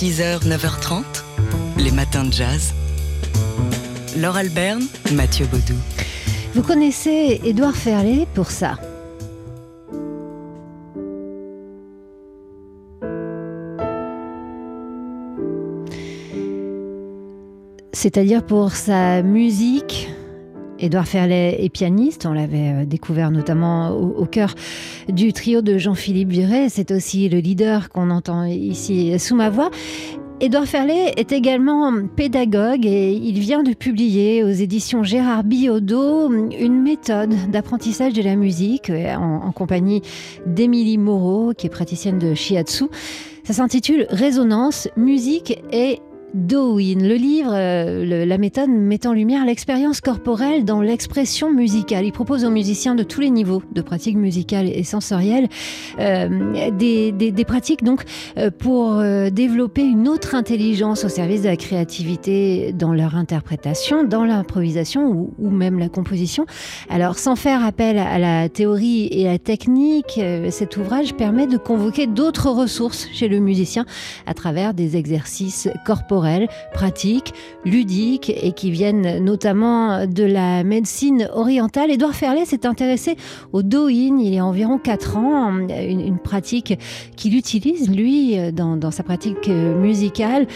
6h, 9h30, les matins de jazz. Laure Alberne, Mathieu Baudou. Vous connaissez Édouard Ferlet pour ça. C'est-à-dire pour sa musique, Édouard Ferlet est pianiste, on l'avait euh, découvert notamment au, cœur du trio de Jean-Philippe Viret, c'est aussi le leader qu'on entend ici sous ma voix. Édouard Ferlet est également pédagogue et il vient de publier aux éditions Gérard Biodot une méthode d'apprentissage de la musique euh, en, en compagnie d'Émilie Moreau, qui est praticienne de shiatsu. Ça s'intitule Résonance, musique et Dowin, le livre, euh, la méthode met en lumière l'expérience corporelle dans l'expression musicale. Il propose aux musiciens de tous les niveaux de pratiques musicales et sensorielles euh, des, pratiques donc euh, pour développer une autre intelligence au service de la créativité dans leur interprétation, dans l'improvisation ou, même la composition. Alors sans faire appel à la théorie et à la technique, cet ouvrage permet de convoquer d'autres ressources chez le musicien à travers des exercices corporels pratiques, ludiques et qui viennent notamment de la médecine orientale. Édouard Ferlet s'est intéressé au Doin il y a environ 4 ans, une, pratique qu'il utilise lui dans, sa pratique musicale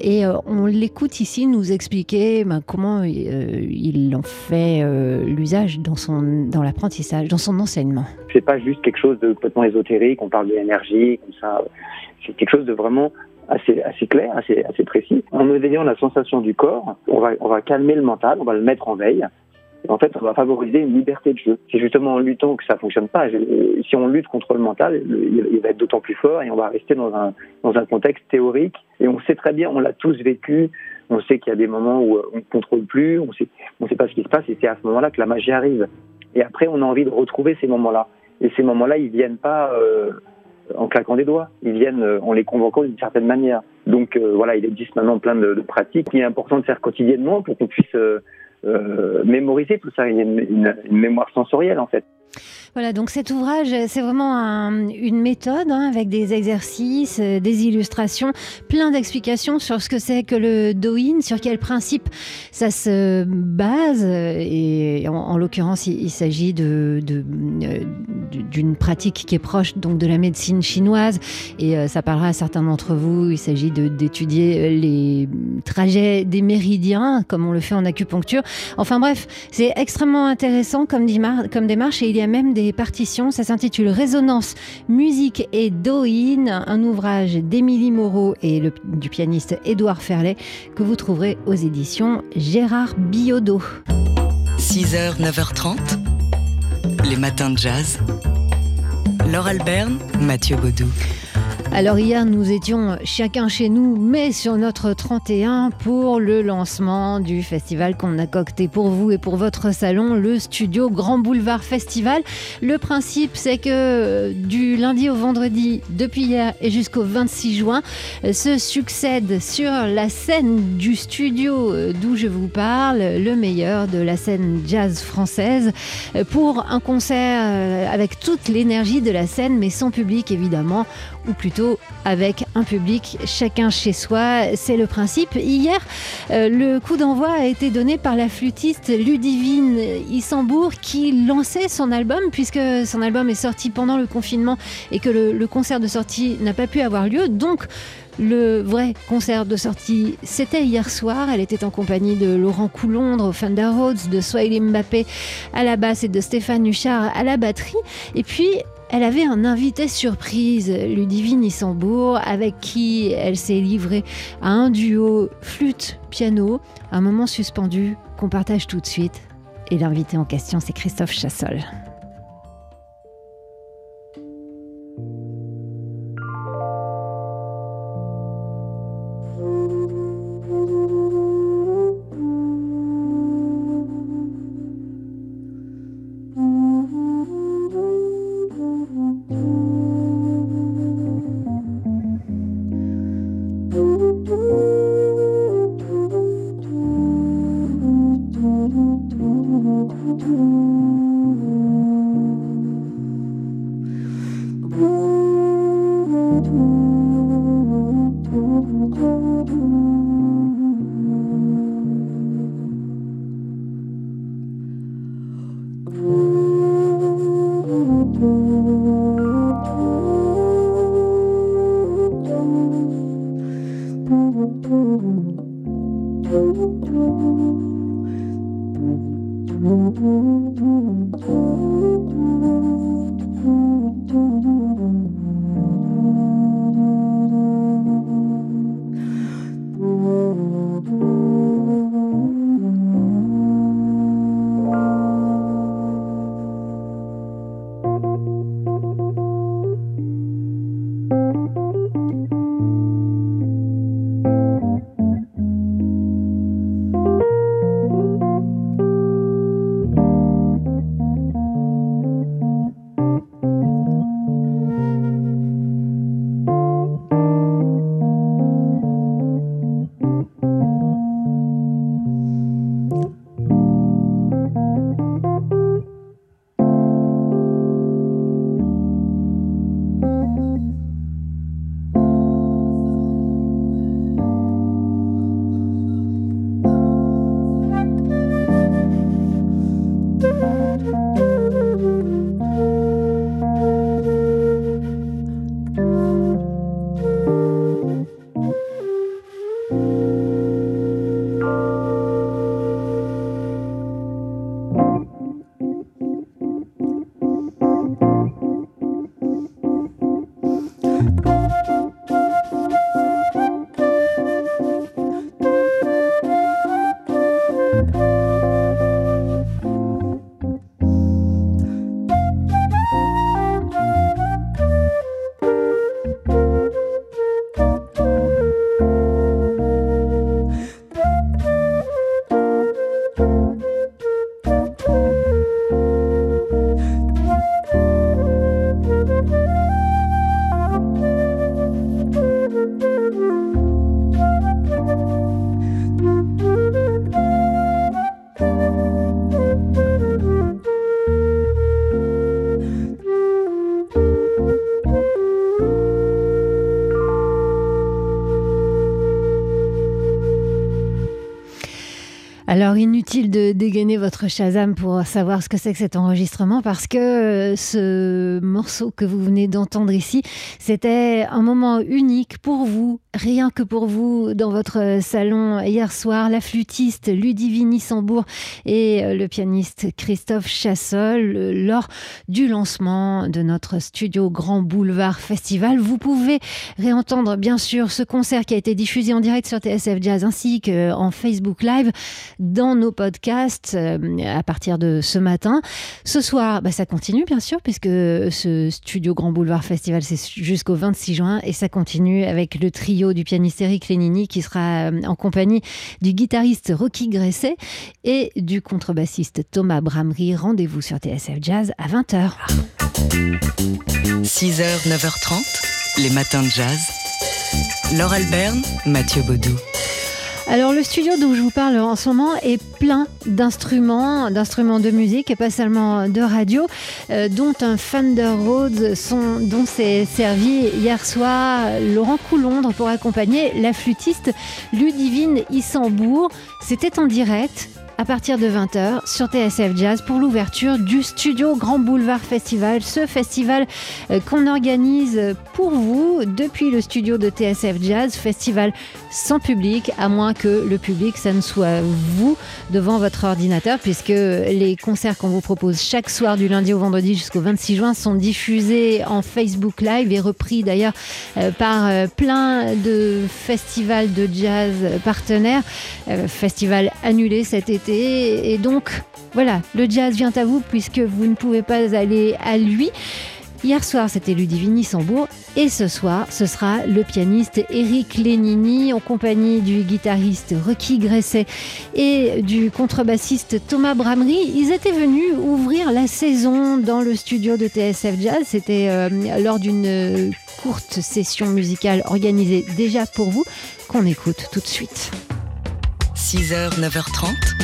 et euh, on l'écoute ici nous expliquer ben, comment euh, il en fait euh, l'usage dans son dans l'apprentissage, dans son enseignement. C'est pas juste quelque chose de complètement ésotérique, on parle de l'énergie comme ça. C'est quelque chose de vraiment assez, assez clair, assez, assez précis. En éveillant la sensation du corps, on va, on va calmer le mental, on va le mettre en veille. En fait, on va favoriser une liberté de jeu. C'est justement en luttant que ça fonctionne pas. Si on lutte contre le mental, il va être d'autant plus fort et on va rester dans un, dans un contexte théorique. Et on sait très bien, on l'a tous vécu. On sait qu'il y a des moments où on ne contrôle plus, on sait, on sait pas ce qui se passe et c'est à ce moment-là que la magie arrive. Et après, on a envie de retrouver ces moments-là. Et ces moments-là, ils viennent pas euh, en claquant des doigts. Ils viennent euh, en les convoquant d'une certaine manière. Donc euh, voilà, il existe maintenant plein de, pratiques qui est important de faire quotidiennement pour qu'on puisse euh, mémoriser tout ça. Il y a une mémoire sensorielle en fait. Voilà, donc cet ouvrage, c'est vraiment une méthode hein, avec des exercices, euh, des illustrations, plein d'explications sur ce que c'est que le Doin, sur quel principe ça se base. Et en, l'occurrence, il, s'agit de, euh, d'une pratique qui est proche donc de la médecine chinoise. Et euh, ça parlera à certains d'entre vous. Il s'agit d'étudier les trajets des méridiens, comme on le fait en acupuncture. Enfin bref, c'est extrêmement intéressant comme, comme démarche et il y a même des partitions. Ça s'intitule Résonance, musique et Doin, un ouvrage d'Émilie Moreau et du pianiste Édouard Ferlet que vous trouverez aux éditions Gérard Biodot. 6h, 9h30, les matins de jazz. Laure Alberne, Mathieu Baudou. Alors hier, nous étions chacun chez nous, mais sur notre 31 pour le lancement du festival qu'on a cocté pour vous et pour votre salon, le studio Grand Boulevard Festival. Le principe, c'est que euh, du lundi au vendredi, depuis hier et jusqu'au 26 juin, euh, se succède sur la scène du studio euh, d'où je vous parle, le meilleur de la scène jazz française, pour un concert avec toute l'énergie de la scène, mais sans public évidemment, ou plutôt avec un public chacun chez soi. C'est le principe. Hier, euh, le coup d'envoi a été donné par la flûtiste Ludivine Issambourg qui lançait son album puisque son album est sorti pendant le confinement et que le, concert de sortie n'a pas pu avoir lieu. Donc, le vrai concert de sortie, c'était hier soir. Elle était en compagnie de Laurent Coulondre Thunder Rhodes, de Swahili Mbappé à la basse et de Stéphane Huchard à la batterie. Et puis, elle avait un invité surprise, Ludivine Issambourg, avec qui elle s'est livrée à un duo flûte-piano, un moment suspendu qu'on partage tout de suite. Et l'invité en question, c'est Christophe Chassol. Alors inutile de dégainer votre Shazam pour savoir ce que c'est que cet enregistrement parce que euh, ce morceau que vous venez d'entendre ici, c'était un moment unique pour vous, rien que pour vous, dans votre salon hier soir. La flûtiste Ludivine Sambourg et euh, le pianiste Christophe Chassol euh, lors du lancement de notre studio Grand Boulevard Festival. Vous pouvez réentendre bien sûr ce concert qui a été diffusé en direct sur TSF Jazz ainsi qu'en Facebook Live dans nos podcasts euh, à partir de ce matin. Ce soir, bah, ça continue bien sûr, puisque ce studio Grand Boulevard Festival, c'est jusqu'au 26 juin, et ça continue avec le trio du pianiste Eric Lénini qui sera euh, en compagnie du guitariste Rocky Gresset et du contrebassiste Thomas Bramery. Rendez-vous sur TSF Jazz à 20h. 6h, 9h30, les matins de jazz. Laure Alberne, Mathieu Baudou. Alors le studio d'où je vous parle en ce moment est plein d'instruments, d'instruments de musique et pas seulement de radio, euh, dont un Fender Rhodes son, dont s'est servi hier soir Laurent Coulondre pour accompagner la flûtiste Ludivine Issambourg. C'était en direct à partir de 20h sur TSF Jazz pour l'ouverture du studio Grand Boulevard Festival, ce festival euh, qu'on organise pour vous depuis le studio de TSF Jazz, festival sans public, à moins que le public, ça ne soit vous devant votre ordinateur, puisque les concerts qu'on vous propose chaque soir du lundi au vendredi jusqu'au 26 juin sont diffusés en Facebook Live et repris d'ailleurs euh, par euh, plein de festivals de jazz partenaires, festival annulé cet été et donc, voilà, le jazz vient à vous puisque vous ne pouvez pas aller à lui. Hier soir, c'était Ludivine Sambourg et ce soir, ce sera le pianiste Eric Lénini en compagnie du guitariste Rocky Gresset et du contrebassiste Thomas Bramery. Ils étaient venus ouvrir la saison dans le studio de TSF Jazz. C'était euh, lors d'une courte session musicale organisée déjà pour vous qu'on écoute tout de suite. 6h, 9h30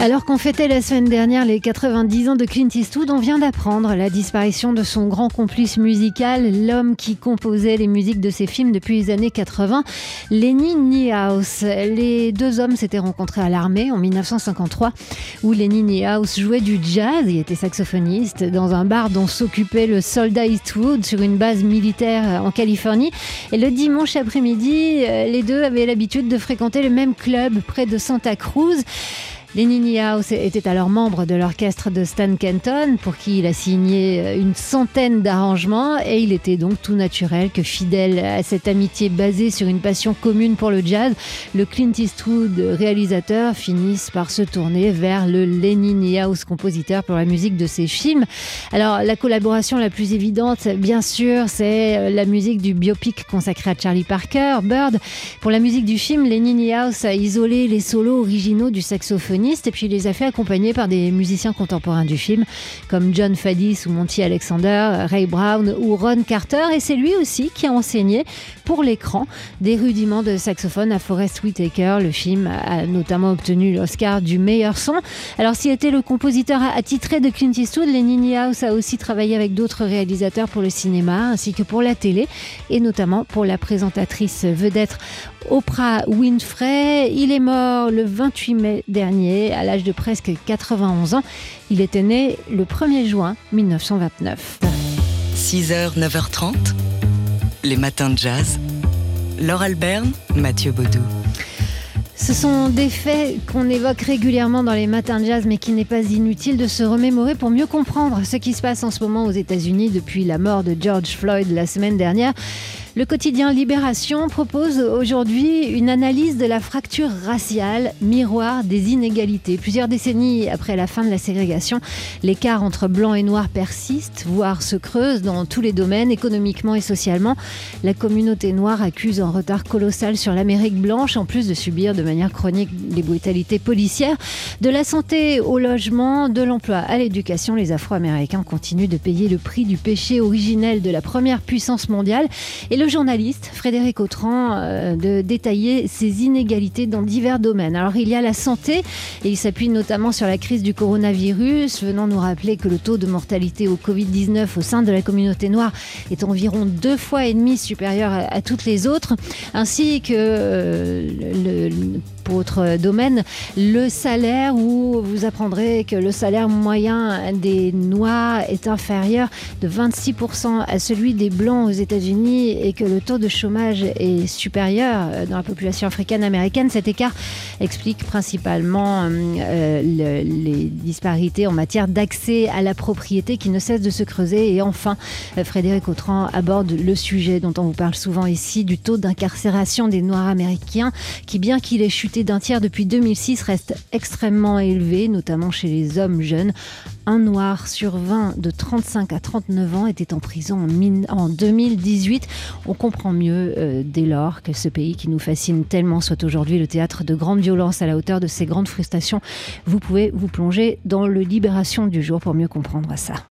Alors qu'on fêtait la semaine dernière les 90 ans de Clint Eastwood, on vient d'apprendre la disparition de son grand complice musical, l'homme qui composait les musiques de ses films depuis les années 80, Lenny Niehaus. Les deux hommes s'étaient rencontrés à l'armée en 1953, où Lenny Niehaus jouait du jazz. Il était saxophoniste dans un bar dont s'occupait le soldat Eastwood sur une base militaire en Californie. Et le dimanche après-midi, euh, les deux avaient l'habitude de fréquenter le même club près de Santa Cruz. Lenny House était alors membre de l'orchestre de Stan Kenton, pour qui il a signé euh, une centaine d'arrangements, et il était donc tout naturel que, fidèle à cette amitié basée sur une passion commune pour le jazz, le Clint Eastwood réalisateur finisse par se tourner vers le Lenny House compositeur pour la musique de ses films. Alors, la collaboration la plus évidente, bien sûr, c'est euh, la musique du biopic consacré à Charlie Parker, Bird. Pour la musique du film, Lenny House a isolé les solos originaux du et puis il les a fait accompagner par des musiciens contemporains du film comme John Fadis ou Monty Alexander, Ray Brown ou Ron Carter et c'est lui aussi qui a enseigné pour l'écran des rudiments de saxophone à Forest Whitaker. Le film a notamment obtenu l'Oscar du meilleur son. Alors s'il était le compositeur attitré de Clint Eastwood, Lenny House a aussi travaillé avec d'autres réalisateurs pour le cinéma ainsi que pour la télé et notamment pour la présentatrice vedette Oprah Winfrey. Il est mort le 28 mai dernier, à l'âge de presque 91 ans. Il était né le 1er juin 1929. 6h, 9h30, les matins de jazz. Laure Alberne, Mathieu Baudou. Ce sont des faits qu'on évoque régulièrement dans les matins de jazz, mais qui n'est pas inutile de se remémorer pour mieux comprendre ce qui se passe en ce moment aux États-Unis depuis la mort de George Floyd la semaine dernière. Le quotidien Libération propose aujourd'hui une analyse de la fracture raciale, miroir des inégalités. Plusieurs décennies après la fin de la ségrégation, l'écart entre blanc et noir persiste, voire se creuse dans tous les domaines, économiquement et socialement. La communauté noire accuse un retard colossal sur l'Amérique blanche, en plus de subir de manière chronique les brutalités policières. De la santé au logement, de l'emploi à l'éducation, les Afro-Américains continuent de payer le prix du péché originel de la première puissance mondiale. Et le journaliste Frédéric Autran euh, de détailler ces inégalités dans divers domaines. Alors il y a la santé et il s'appuie notamment sur la crise du coronavirus, venant nous rappeler que le taux de mortalité au Covid-19 au sein de la communauté noire est environ deux fois et demi supérieur à, toutes les autres, ainsi que euh, le, autre domaine, le salaire où vous apprendrez que le salaire moyen des Noirs est inférieur de 26% à celui des Blancs aux États-Unis et que le taux de chômage est supérieur dans la population africaine-américaine. Cet écart explique principalement euh, le, les disparités en matière d'accès à la propriété qui ne cessent de se creuser. Et enfin, Frédéric Autran aborde le sujet dont on vous parle souvent ici, du taux d'incarcération des Noirs américains qui, bien qu'il ait chuté d'un tiers depuis 2006 reste extrêmement élevé, notamment chez les hommes jeunes. Un noir sur 20 de 35 à 39 ans était en prison en, en 2018. On comprend mieux euh, dès lors que ce pays qui nous fascine tellement soit aujourd'hui le théâtre de grandes violences à la hauteur de ces grandes frustrations. Vous pouvez vous plonger dans le Libération du jour pour mieux comprendre ça.